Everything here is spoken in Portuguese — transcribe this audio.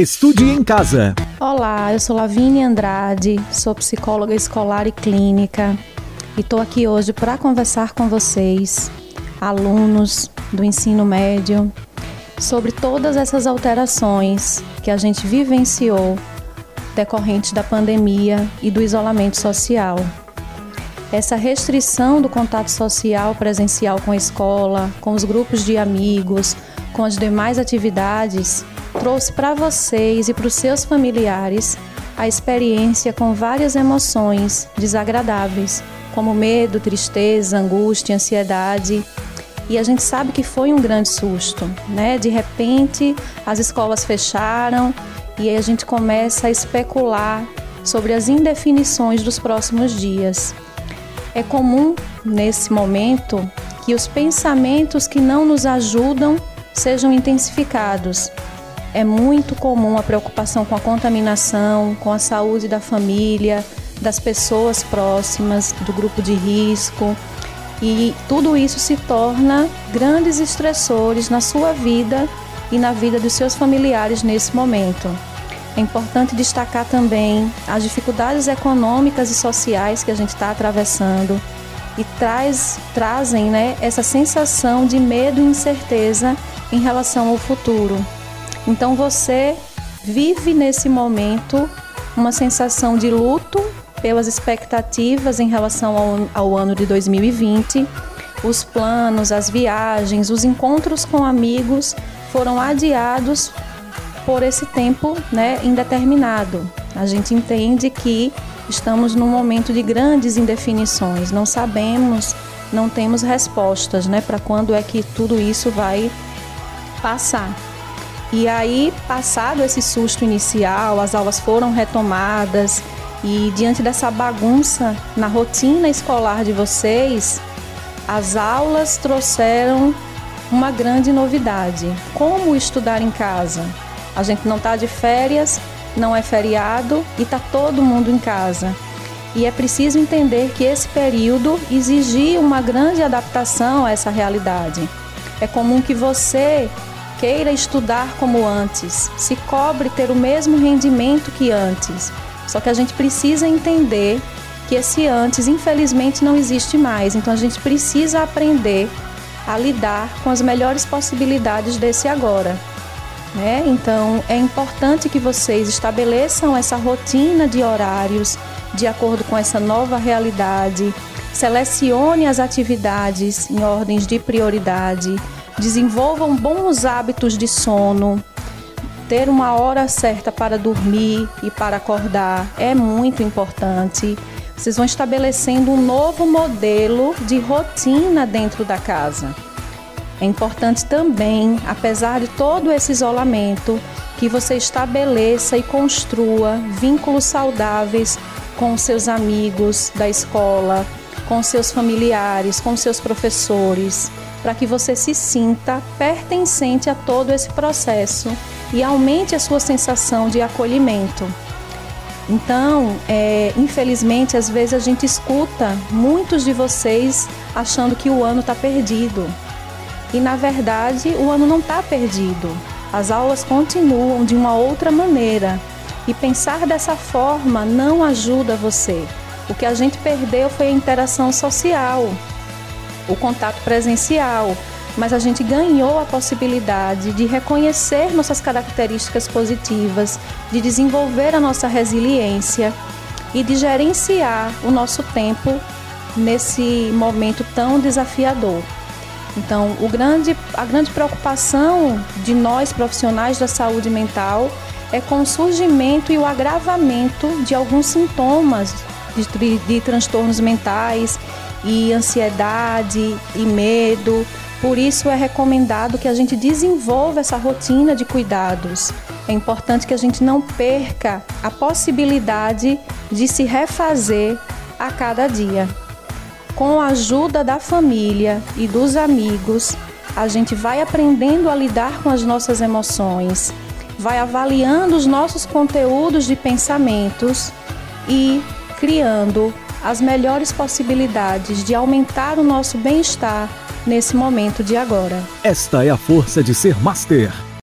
Estude em casa. Olá, eu sou Lavínia Andrade, sou psicóloga escolar e clínica e estou aqui hoje para conversar com vocês, alunos do ensino médio, sobre todas essas alterações que a gente vivenciou decorrentes da pandemia e do isolamento social. Essa restrição do contato social presencial com a escola, com os grupos de amigos, com as demais atividades, trouxe para vocês e para os seus familiares a experiência com várias emoções desagradáveis, como medo, tristeza, angústia, ansiedade. E a gente sabe que foi um grande susto, né? De repente, as escolas fecharam e aí a gente começa a especular sobre as indefinições dos próximos dias. É comum nesse momento que os pensamentos que não nos ajudam sejam intensificados. É muito comum a preocupação com a contaminação, com a saúde da família, das pessoas próximas, do grupo de risco. E tudo isso se torna grandes estressores na sua vida e na vida dos seus familiares nesse momento. É importante destacar também as dificuldades econômicas e sociais que a gente está atravessando e traz, trazem né, essa sensação de medo e incerteza em relação ao futuro. Então você vive nesse momento uma sensação de luto pelas expectativas em relação ao, ao ano de 2020. Os planos, as viagens, os encontros com amigos foram adiados por esse tempo né, indeterminado. A gente entende que estamos num momento de grandes indefinições, não sabemos, não temos respostas né, para quando é que tudo isso vai passar. E aí, passado esse susto inicial, as aulas foram retomadas e diante dessa bagunça na rotina escolar de vocês, as aulas trouxeram uma grande novidade: como estudar em casa. A gente não está de férias, não é feriado e está todo mundo em casa. E é preciso entender que esse período exigia uma grande adaptação a essa realidade. É comum que você queira estudar como antes, se cobre ter o mesmo rendimento que antes. Só que a gente precisa entender que esse antes, infelizmente, não existe mais. Então a gente precisa aprender a lidar com as melhores possibilidades desse agora. Né? Então é importante que vocês estabeleçam essa rotina de horários de acordo com essa nova realidade. Selecione as atividades em ordens de prioridade desenvolvam bons hábitos de sono. Ter uma hora certa para dormir e para acordar é muito importante. Vocês vão estabelecendo um novo modelo de rotina dentro da casa. É importante também, apesar de todo esse isolamento, que você estabeleça e construa vínculos saudáveis com seus amigos da escola, com seus familiares, com seus professores para que você se sinta pertencente a todo esse processo e aumente a sua sensação de acolhimento. Então, é, infelizmente, às vezes a gente escuta muitos de vocês achando que o ano está perdido. E na verdade, o ano não está perdido. As aulas continuam de uma outra maneira. E pensar dessa forma não ajuda você. O que a gente perdeu foi a interação social, o contato presencial, mas a gente ganhou a possibilidade de reconhecer nossas características positivas, de desenvolver a nossa resiliência e de gerenciar o nosso tempo nesse momento tão desafiador. Então, grande, a grande preocupação de nós profissionais da saúde mental é com o surgimento e o agravamento de alguns sintomas de, de transtornos mentais e ansiedade e medo. Por isso é recomendado que a gente desenvolva essa rotina de cuidados. É importante que a gente não perca a possibilidade de se refazer a cada dia. Com a ajuda da família e dos amigos, a gente vai aprendendo a lidar com as nossas emoções, vai avaliando os nossos conteúdos de pensamentos e criando as melhores possibilidades de aumentar o nosso bem-estar nesse momento de agora. Esta é a força de ser Master.